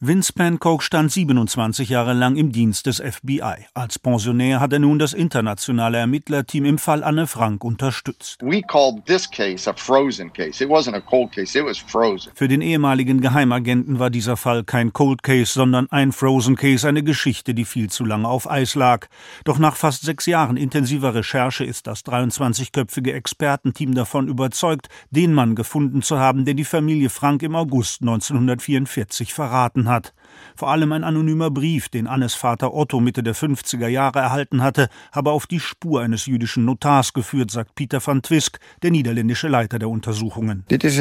Vince Pankow stand 27 Jahre lang im Dienst des FBI. Als Pensionär hat er nun das internationale Ermittlerteam im Fall Anne Frank unterstützt. Für den ehemaligen Geheimagenten war dieser Fall kein Cold Case, sondern ein Frozen Case, eine Geschichte, die viel zu lange auf Eis lag. Doch nach fast sechs Jahren intensiver Recherche ist das 23-köpfige Expertenteam davon überzeugt, den Mann gefunden zu haben, der die Familie Frank im August 1944 verraten hat. Vor allem ein anonymer Brief, den Annes Vater Otto Mitte der 50er Jahre erhalten hatte, habe auf die Spur eines jüdischen Notars geführt, sagt Pieter van Twisk, der niederländische Leiter der Untersuchungen. Dies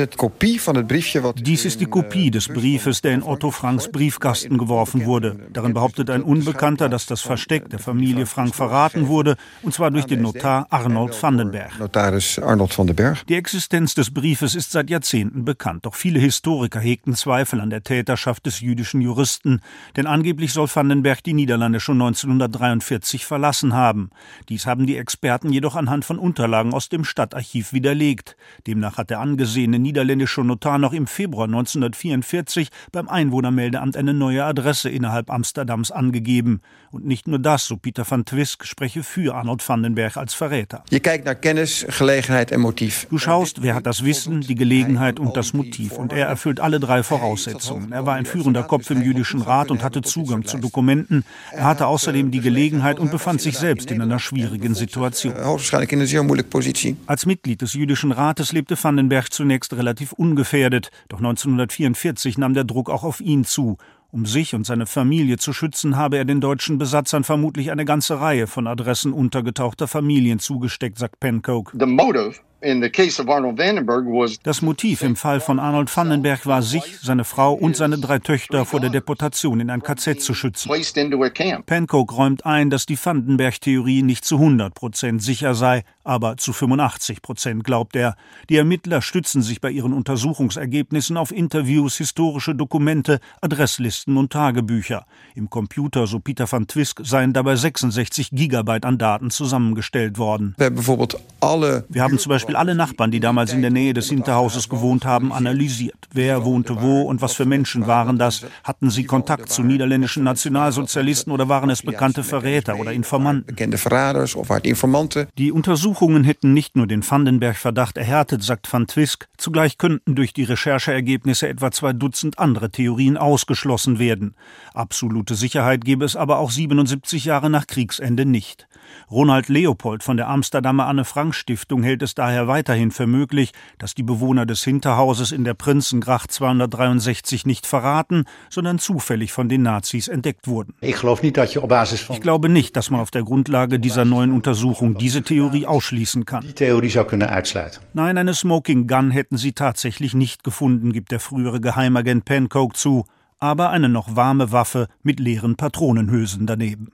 ist die Kopie des Briefes, der in Otto Franks Briefkasten geworfen wurde. Darin behauptet ein Unbekannter, dass das Versteck der Familie Frank verraten wurde, und zwar durch den Notar Arnold Vandenberg. Notaris Arnold van den Berg. Die Existenz des Briefes ist seit Jahrzehnten bekannt, doch viele Historiker hegten Zweifel an der Täterschaft des jüdischen Juristen Juristen, denn angeblich soll Vandenberg die Niederlande schon 1943 verlassen haben. Dies haben die Experten jedoch anhand von Unterlagen aus dem Stadtarchiv widerlegt. Demnach hat der angesehene niederländische Notar noch im Februar 1944 beim Einwohnermeldeamt eine neue Adresse innerhalb Amsterdams angegeben. Und nicht nur das, so Pieter van Twisk spreche für Arnold Vandenberg als Verräter. Je kijkt naar Kennis, Gelegenheit und Motiv. Du schaust, wer hat das Wissen, die Gelegenheit und das Motiv. Und er erfüllt alle drei Voraussetzungen. Er war ein führender Kopf im jüdischen Rat und hatte Zugang zu Dokumenten. Er hatte außerdem die Gelegenheit und befand sich selbst in einer schwierigen Situation. Als Mitglied des jüdischen Rates lebte Vandenberg zunächst relativ ungefährdet, doch 1944 nahm der Druck auch auf ihn zu. Um sich und seine Familie zu schützen, habe er den deutschen Besatzern vermutlich eine ganze Reihe von Adressen untergetauchter Familien zugesteckt, sagt Pencoke. Das Motiv im Fall von Arnold Vandenberg war, sich, seine Frau und seine drei Töchter vor der Deportation in ein KZ zu schützen. Pankow räumt ein, dass die Vandenberg-Theorie nicht zu 100 Prozent sicher sei, aber zu 85 Prozent glaubt er. Die Ermittler stützen sich bei ihren Untersuchungsergebnissen auf Interviews, historische Dokumente, Adresslisten und Tagebücher. Im Computer, so Peter van Twisk, seien dabei 66 Gigabyte an Daten zusammengestellt worden. Wir haben zum Beispiel Beispiel alle Nachbarn, die damals in der Nähe des Hinterhauses gewohnt haben, analysiert. Wer wohnte wo und was für Menschen waren das? Hatten sie Kontakt zu niederländischen Nationalsozialisten oder waren es bekannte Verräter oder Informanten? Die Untersuchungen hätten nicht nur den Vandenberg-Verdacht erhärtet, sagt Van Twisk, zugleich könnten durch die Rechercheergebnisse etwa zwei Dutzend andere Theorien ausgeschlossen werden. Absolute Sicherheit gebe es aber auch 77 Jahre nach Kriegsende nicht. Ronald Leopold von der Amsterdamer Anne-Frank-Stiftung hält es daher weiterhin für möglich, dass die Bewohner des Hinterhauses in der Prinzengracht 263 nicht verraten, sondern zufällig von den Nazis entdeckt wurden. Ich glaube nicht, dass man auf der Grundlage dieser neuen Untersuchung diese Theorie ausschließen kann. Nein, eine Smoking Gun hätten sie tatsächlich nicht gefunden, gibt der frühere Geheimagent Pancoke zu, aber eine noch warme Waffe mit leeren Patronenhülsen daneben.